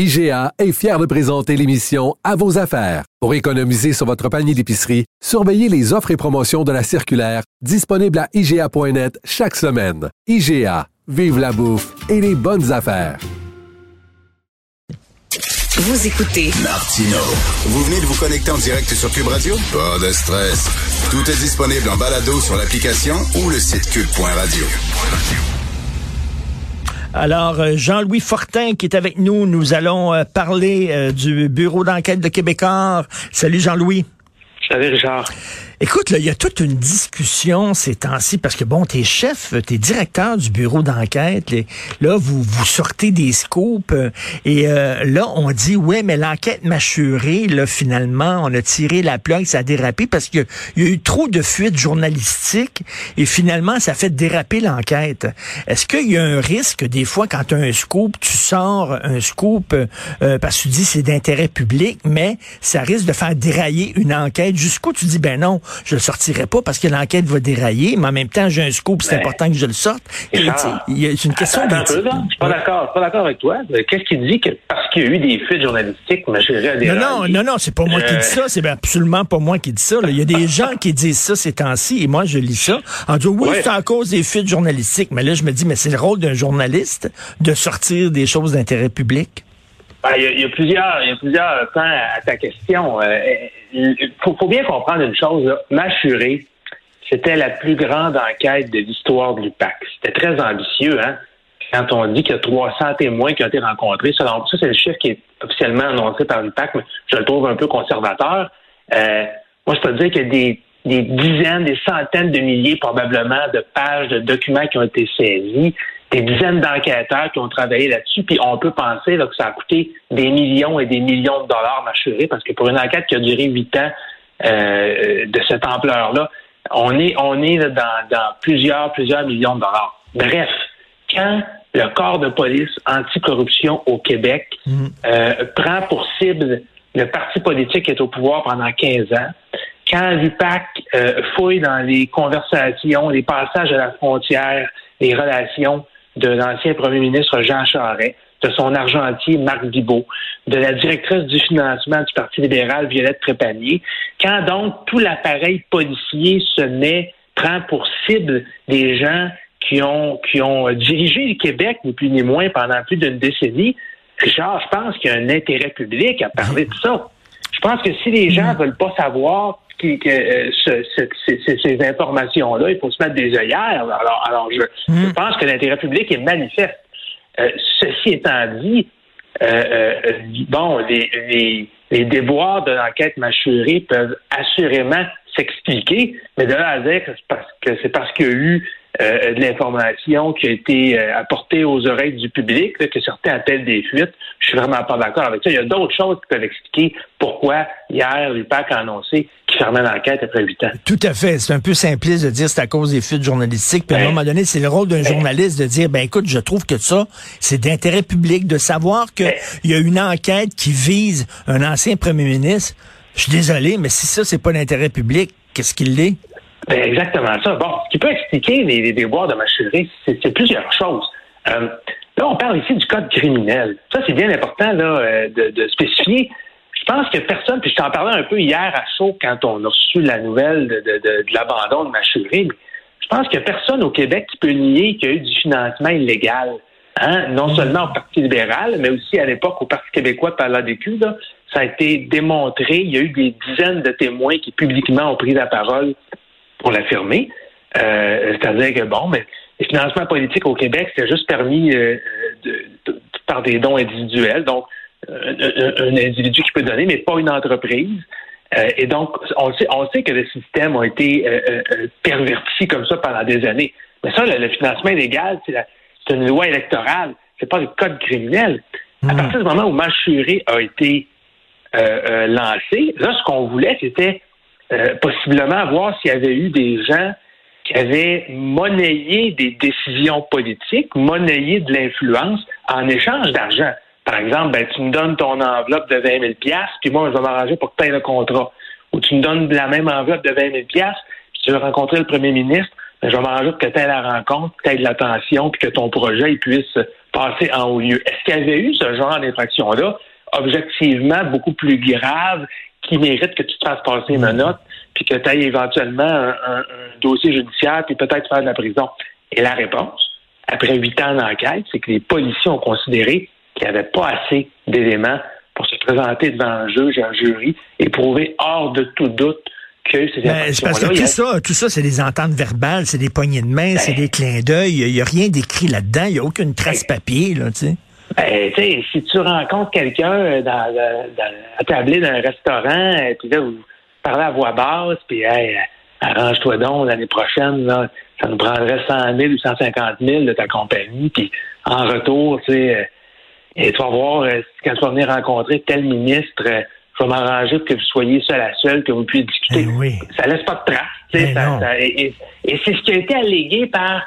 IGA est fier de présenter l'émission À vos affaires. Pour économiser sur votre panier d'épicerie, surveillez les offres et promotions de la circulaire disponible à IGA.net chaque semaine. IGA, vive la bouffe et les bonnes affaires. Vous écoutez Martino. Vous venez de vous connecter en direct sur Cube Radio? Pas de stress. Tout est disponible en balado sur l'application ou le site cube.radio. Alors, euh, Jean-Louis Fortin qui est avec nous, nous allons euh, parler euh, du bureau d'enquête de Québécois. Salut Jean-Louis. Salut Richard. Écoute, là, il y a toute une discussion ces temps-ci parce que bon, t'es chef, t'es directeur du bureau d'enquête. Là, vous vous sortez des scoops euh, et euh, là, on dit ouais, mais l'enquête mâchurée, là, finalement, on a tiré la plug, ça a dérapé parce qu'il y a eu trop de fuites journalistiques et finalement, ça fait déraper l'enquête. Est-ce qu'il y a un risque des fois quand tu un scoop, tu sors un scoop euh, parce que tu dis c'est d'intérêt public, mais ça risque de faire dérailler une enquête? Jusqu'où tu dis ben non je le sortirai pas parce que l'enquête va dérailler, mais en même temps, j'ai un scoop, c'est important que je le sorte. C'est une question de... Je suis pas d'accord, pas d'accord avec toi. Qu'est-ce qui dit que parce qu'il y a eu des fuites journalistiques, chérie, Non, non, non, non, c'est pas moi qui dis ça, c'est absolument pas moi qui dis ça. Il y a des gens qui disent ça ces temps-ci, et moi, je lis ça en disant, oui, c'est à cause des fuites journalistiques. Mais là, je me dis, mais c'est le rôle d'un journaliste de sortir des choses d'intérêt public? Ben, il, y a, plusieurs, il y a plusieurs temps à ta question. Euh, il faut, bien comprendre une chose. Mâchuré, c'était la plus grande enquête de l'histoire de l'UPAC. C'était très ambitieux, hein? Quand on dit qu'il y a 300 témoins qui ont été rencontrés, ça, ça c'est le chiffre qui est officiellement annoncé par l'UPAC, mais je le trouve un peu conservateur. Euh, moi, je peux dire qu'il y a des, des dizaines, des centaines de milliers probablement de pages de documents qui ont été saisis des dizaines d'enquêteurs qui ont travaillé là-dessus, puis on peut penser là, que ça a coûté des millions et des millions de dollars mâchurés, parce que pour une enquête qui a duré huit ans euh, de cette ampleur-là, on est, on est dans, dans plusieurs, plusieurs millions de dollars. Bref, quand le corps de police anticorruption au Québec mmh. euh, prend pour cible le parti politique qui est au pouvoir pendant 15 ans, quand l'UPAC euh, fouille dans les conversations, les passages à la frontière, les relations de l'ancien premier ministre Jean Charest, de son argentier Marc Bibot, de la directrice du financement du Parti libéral Violette Trépanier, quand donc tout l'appareil policier se met, prend pour cible des gens qui ont, qui ont dirigé le Québec, ni plus ni moins, pendant plus d'une décennie, Richard, je pense qu'il y a un intérêt public à parler de ça. Je pense que si les gens ne veulent pas savoir qui, que, euh, ces, informations-là, il faut se mettre des œillères. Alors, alors je, hmm. pense que l'intérêt public est manifeste. Euh, ceci étant dit, euh, bon, les, les, les déboires de l'enquête mâchurée peuvent assurément s'expliquer, mais de là à dire que c'est parce que c'est parce qu'il y a eu euh, de l'information qui a été euh, apportée aux oreilles du public, que certains appellent des fuites. Je suis vraiment pas d'accord avec ça. Il y a d'autres choses qui peuvent expliquer pourquoi hier l'UPAC a annoncé qu'il fermait l'enquête après huit ans. Tout à fait. C'est un peu simpliste de dire c'est à cause des fuites journalistiques. Puis à un moment donné, c'est le rôle d'un journaliste de dire ben écoute, je trouve que ça, c'est d'intérêt public de savoir qu'il y a une enquête qui vise un ancien premier ministre. Je suis désolé, mais si ça, c'est pas d'intérêt public, qu'est-ce qu'il est? Ben exactement ça. Bon, ce qui peut expliquer les, déboires de machinerie, c'est plusieurs choses. Euh, là, on parle ici du code criminel. Ça, c'est bien important là, euh, de, spécifier. Je pense que personne, puis je t'en parlais un peu hier à chaud quand on a reçu la nouvelle de, l'abandon de machinerie. Je pense a personne au Québec qui peut nier qu'il y a eu du financement illégal. Hein? Non seulement au Parti libéral, mais aussi à l'époque au Parti québécois par l'ADQ. Ça a été démontré. Il y a eu des dizaines de témoins qui publiquement ont pris la parole pour l'affirmer. Euh, C'est-à-dire que, bon, mais les financements politiques au Québec, c'est juste permis euh, de, par des dons individuels. Donc, un, individu qui peut donner, mais pas une entreprise. Euh, et donc, on sait, on sait que le système a été euh, perverti comme ça pendant des années. Mais ça, le, financement illégal, c'est une loi électorale, c'est pas le code criminel. À partir du moment où Machuré a été euh, euh, lancé, là, ce qu'on voulait, c'était euh, possiblement voir s'il y avait eu des gens qui avaient monnayé des décisions politiques, monnayé de l'influence en échange d'argent. Par exemple, ben, tu me donnes ton enveloppe de 20 000 puis moi, je vais m'arranger pour que tu le contrat. Ou tu me donnes la même enveloppe de 20 000 puis tu veux rencontrer le premier ministre, ben, je vais m'arranger pour que tu aies la rencontre, que tu aies de l'attention, puis que ton projet puisse passer en haut lieu. Est-ce qu'il y avait eu ce genre d'infraction-là, objectivement beaucoup plus grave, qui mérite que tu te fasses passer une note, puis que tu ailles éventuellement un, dossier judiciaire, puis peut-être faire de la prison? Et la réponse, après huit ans d'enquête, c'est que les policiers ont considéré qu'il n'y avait pas assez d'éléments pour se présenter devant un juge et un jury et prouver hors de tout doute ben, C'est parce que tout ça, tout ça, c'est des ententes verbales, c'est des poignées de main, c'est ben. des clins d'œil. Il n'y a rien d'écrit là-dedans. Il n'y a aucune trace ben. papier, là, tu sais. Ben, tu sais, si tu rencontres quelqu'un euh, dans, dans, tablé d'un restaurant, euh, puis là, vous parlez à voix basse, puis hey, arrange-toi donc l'année prochaine, là, ça nous prendrait 100 000 ou 150 000 de ta compagnie, puis en retour, tu sais, euh, et tu vas voir, euh, quand tu vas venir rencontrer tel ministre, euh, je vais m'arranger pour que vous soyez seul à seul, que vous puissiez discuter. Ça oui. Ça laisse pas de traces. Ça, et, c'est ce qui a été allégué par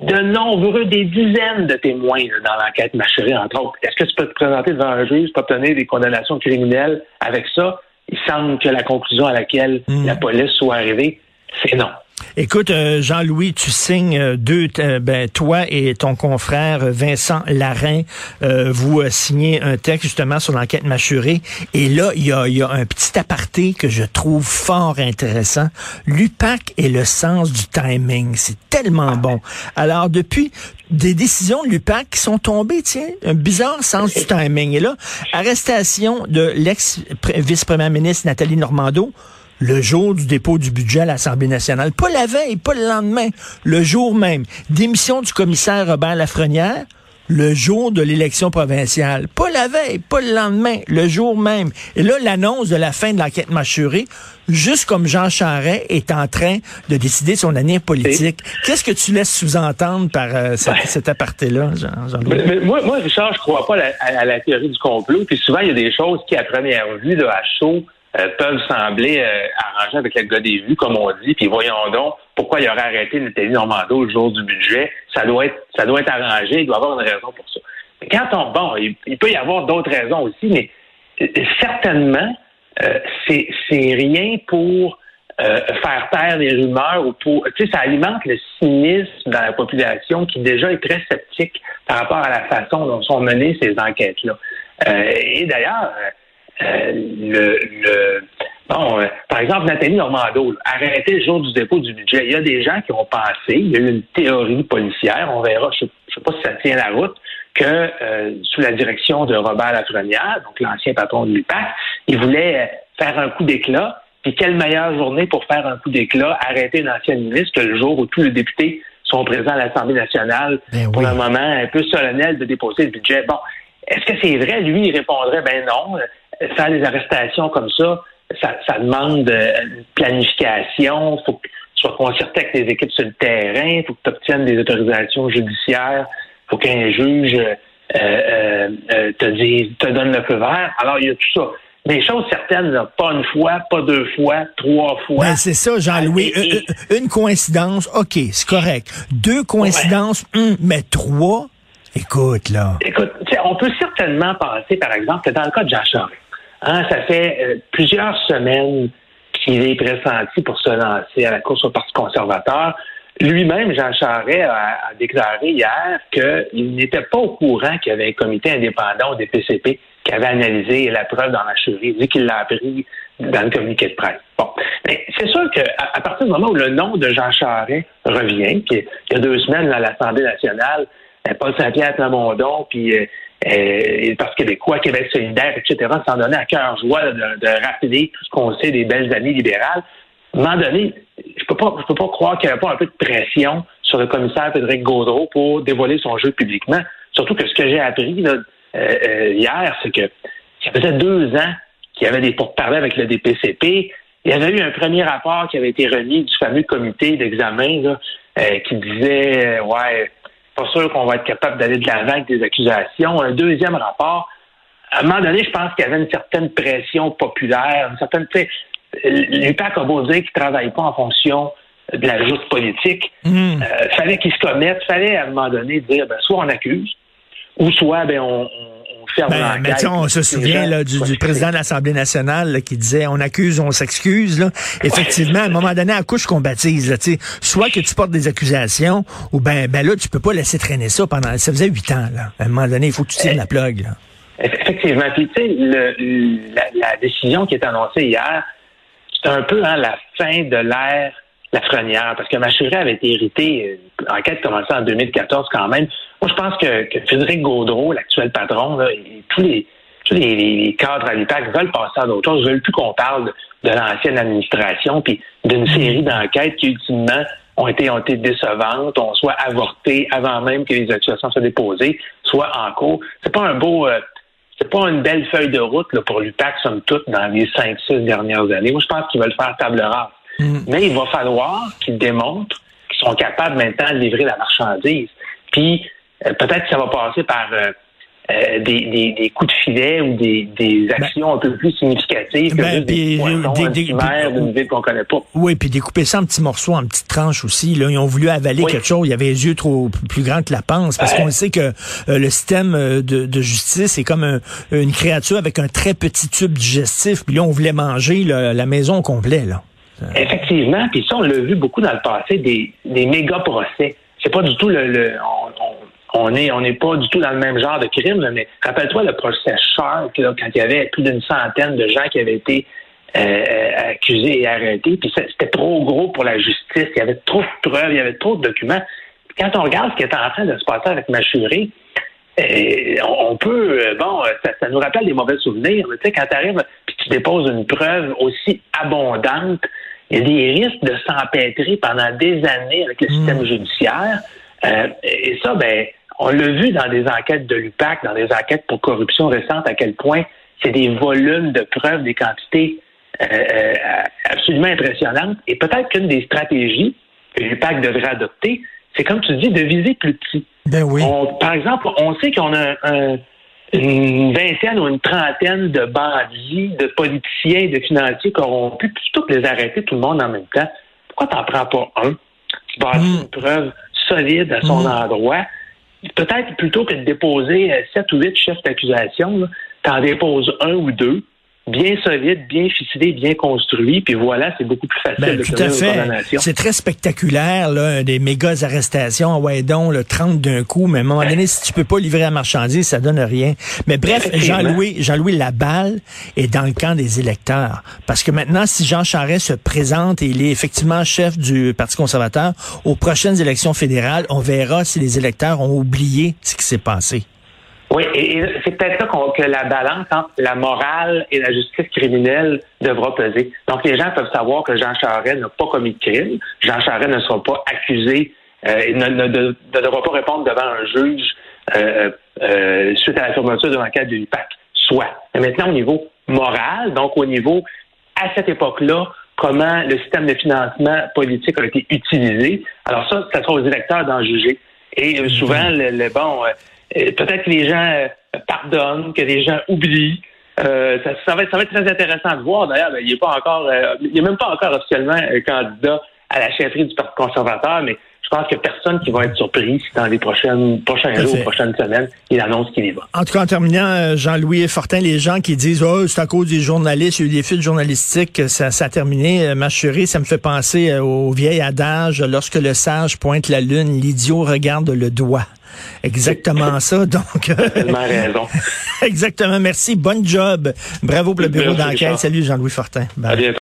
de nombreux, des dizaines de témoins dans l'enquête Machuré, entre autres. Est-ce que tu peux te présenter devant un juge pour obtenir des condamnations criminelles avec ça? Il semble que la conclusion à laquelle hmm. la police soit arrivée, c'est non. Écoute, euh, Jean-Louis, tu signes euh, deux, euh, ben, toi et ton confrère Vincent Larin, vous signez un texte justement sur l'enquête mâchurée. Et là, il y a, y a, un petit aparté que je trouve fort intéressant. L'UPAC et le sens du timing. C'est tellement bon. Alors, depuis des décisions de l'UPAC qui sont tombées, tiens, un bizarre sens du timing. Et là, arrestation de l'ex-vice-première ministre Nathalie Normando le jour du dépôt du budget à l'Assemblée nationale. Pas la veille, pas le lendemain, le jour même. Démission du commissaire Robert Lafrenière, le jour de l'élection provinciale. Pas la veille, pas le lendemain, le jour même. Et là, l'annonce de la fin de l'enquête mâchurée, juste comme Jean Charest est en train de décider son année politique. Qu'est-ce que tu laisses sous-entendre par euh, cet aparté-là, Jean, moi, moi, Richard, je crois pas à, la théorie du complot. Puis souvent, il y a des choses qui, à première vue, de à chaud, euh, peuvent sembler euh, arrangés avec le gars des vues, comme on dit. Puis voyons donc pourquoi il aurait arrêté Nathalie Normando le jour du budget. Ça doit être, ça doit être arrangé. Il doit y avoir une raison pour ça. Quand on, bon, il, peut y avoir d'autres raisons aussi, mais euh, certainement, c'est, c'est rien pour faire taire les rumeurs ou pour, tu sais, ça alimente le cynisme dans la population qui déjà est très sceptique par rapport à la façon dont sont menées ces enquêtes-là. et d'ailleurs, euh, le, le, bon, euh, par exemple, Nathalie Normando, arrêter le jour du dépôt du budget. Il y a des gens qui ont pensé, il y a eu une théorie policière, on verra, je ne sais pas si ça tient la route, que euh, sous la direction de Robert Lafrenière, donc l'ancien patron de l'UPAC, il voulait faire un coup d'éclat. Puis quelle meilleure journée pour faire un coup d'éclat, arrêter une ancienne ministre que le jour où tous les députés sont présents à l'Assemblée nationale ben pour un moment un peu solennel de déposer le budget. Bon, est-ce que c'est vrai? Lui, il répondrait, ben non faire des arrestations comme ça, ça, demande euh, une planification. Il faut que tu sois concerté avec les équipes sur le terrain. Il faut que tu obtiennes des autorisations judiciaires. Il faut qu'un juge euh, euh, te, dise, te donne le feu vert. Alors, il y a tout ça. Des choses certaines, pas une fois, pas deux fois, trois fois. Ben, c'est ça, Jean-Louis. Une, coïncidence, OK, c'est correct. Deux coïncidences, hum, mais trois, écoute, là. Écoute, on peut certainement penser, par exemple, que dans le cas de Jean Charest, Hein, ça fait euh, plusieurs semaines qu'il est pressenti pour se lancer à la course au Parti conservateur. Lui-même, Jean Charest, a, déclaré hier qu'il n'était pas au courant qu'il y avait un comité indépendant au DPCP qui avait analysé la preuve dans la chérie. Il qu'il l'a appris dans le communiqué de presse. Bon. Mais c'est sûr qu'à partir du moment où le nom de Jean Charest revient, puis il y a deux semaines à l'Assemblée nationale, euh, Paul Saint-Pierre Plamondon, puis euh, euh, parce québécois, Québec solidaire, etc., s'en donner à cœur joie de, de, rappeler tout ce qu'on sait des belles années libérales. À un moment donné, je peux pas, je peux pas croire qu'il n'y avait pas un peu de pression sur le commissaire Frédéric Gaudreau pour dévoiler son jeu publiquement. Surtout que ce que j'ai appris là, euh, euh, hier, c'est que ça faisait deux ans qu'il y avait des pourparlers avec le DPCP. Il y avait eu un premier rapport qui avait été remis du fameux comité d'examen qui disait ouais pas sûr qu'on va être capable d'aller de l'avant avec des accusations. Un deuxième rapport, à un moment donné, je pense qu'il y avait une certaine pression populaire, une certaine, tu sais, l'UPAC a beau dire qu'il ne travaille pas en fonction de la joute politique. Hmm. Euh, fallait qu'il se commette, fallait à un moment donné dire, ben, soit on accuse, ou soit ben, on ferme Ben, mais tu on se souvient là, du, président de l'Assemblée nationale là, qui disait on accuse, on s'excuse. là. Effectivement, à un moment donné, à couche qu'on baptise, là, soit que tu portes des accusations, ou ben, ben là, tu peux pas laisser traîner ça pendant. Ça faisait huit ans. Là. À un moment donné, il faut que tu tires la plug. Là. Effectivement. Puis, tu sais, la, la décision qui est annoncée hier, c'est un peu hein, la fin de l'ère Lafrenière, parce que Machuré avait été hérité, euh, l'enquête commençait en 2014 quand même. Moi, je pense que, que Frédéric Gaudreau, l'actuel patron, là, et tous les tous les, les- les cadres à l'UPAC veulent passer à d'autres choses, veulent plus qu'on parle de, l'ancienne administration, puis d'une série d'enquêtes qui, ultimement, ont été, ont été décevantes, ont soit avorté avant même que les accusations soient déposées, soit en cours. C'est pas un beau... euh, c'est pas une belle feuille de route là, pour l'UPAC, somme toute, dans les cinq, six dernières années. Moi, je pense qu'ils veulent faire table rase. Mais il va falloir qu'ils démontrent qu'ils sont capables maintenant de livrer la marchandise. Puis, peut-être que ça va passer par euh, euh, des, des, des coups de filet ou des, des actions un peu plus significatives que Ben, juste des des- d'une ville qu'on connaît pas. Oui, puis découper ça en petits morceaux, en petites tranches aussi. Là, ils ont voulu avaler Oui. quelque chose. Il y avait les yeux trop plus grands que la panse, parce qu'on sait que euh, le système euh, de, de justice est comme un- une créature avec un très petit tube digestif. Puis là, on voulait manger là, la maison au complet. Là. Effectivement, puis ça, on l'a vu beaucoup dans le passé, des, des méga procès. C'est pas du tout le. le- on, on, on est on n'est pas du tout dans le même genre de crime, là, mais rappelle-toi le procès Shark, là, quand il y avait plus d'une centaine de gens qui avaient été euh, accusés et arrêtés, puis c'était trop gros pour la justice, il y avait trop de preuves, il y avait trop de documents. Puis quand on regarde ce qui est en train de se passer avec Machuré, euh, on peut, euh, bon, euh, ça, ça nous rappelle des mauvais souvenirs. mais Tu sais, quand tu arrives puis tu déposes une preuve aussi abondante, il y a des risques de s'empêtrer pendant des années avec le système judiciaire. Euh, et ça, ben, on l'a vu dans des enquêtes de l'UPAC, dans des enquêtes pour corruption récentes, à quel point c'est des volumes de preuves, des quantités euh, euh, absolument impressionnantes. Et peut-être qu'une des stratégies que l'UPAC devrait adopter, c'est comme tu dis, de viser plus petit. Ben oui. On- par exemple, on sait qu'on a un- une vingtaine ou une trentaine de bandits, de politiciens, de financiers corrompus, puis toutes les arrêter tout le monde en même temps. Pourquoi t'en prends pas un? Tu bâtis Mm. une preuve solide à son Mm. endroit. Peut-être plutôt que de déposer euh, sept ou huit chefs d'accusation, t'en déposes un ou deux, bien solides, bien ficelés, bien construits, puis voilà, c'est beaucoup plus facile Ben, de tout à fait. C'est très spectaculaire, là, des méga arrestations. Ah Ouais, donc, le 30 d'un coup. Mais à un moment donné, si tu peux pas livrer la marchandise, ça donne rien. Mais bref. Jean-Louis, Jean-Louis Laballe est dans le camp des électeurs. Parce que maintenant, si Jean Charest se présente et il est effectivement chef du Parti conservateur, aux prochaines élections fédérales, on verra si les électeurs ont oublié ce qui s'est passé. Oui, et, c'est peut-être là qu'on- que la balance entre la morale et la justice criminelle devra peser. Donc, les gens peuvent savoir que Jean Charest n'a pas commis de crime. Jean Charest ne sera pas accusé, euh, et ne, devra pas répondre devant un juge euh, euh, suite à la fermeture de l'enquête de l'UPAC. Soit. Mais maintenant, au niveau moral, donc au niveau, à cette époque-là, comment le système de financement politique a été utilisé. Alors ça, ça sera aux électeurs d'en juger. Et euh, souvent, le, le- bon, euh, euh, peut-être que les gens euh, pardonnent, que les gens oublient. Euh, ça, ça va être, ça va être très intéressant de voir. D'ailleurs, ben, il n'est pas encore, euh, il n'est même pas encore officiellement euh, candidat à la chefferie du Parti conservateur, mais je pense a personne qui va être surpris si dans les prochaines, prochains à jours, prochaines semaines, il annonce qu'il y va. En tout cas, en terminant, euh, Jean-Louis Fortin, les gens qui disent oh, c'est à cause des journalistes, il y a eu des fuites journalistiques, que ça, ça a terminé. Euh, Ma chérie, ça me fait penser euh, au vieil adage lorsque le sage pointe la lune, l'idiot regarde le doigt. Exactement ça. Donc, Tellement raison. exactement. Merci. Bonne job. Bravo pour le bureau d'enquête. Salut, Jean-Louis Fortin. Bye.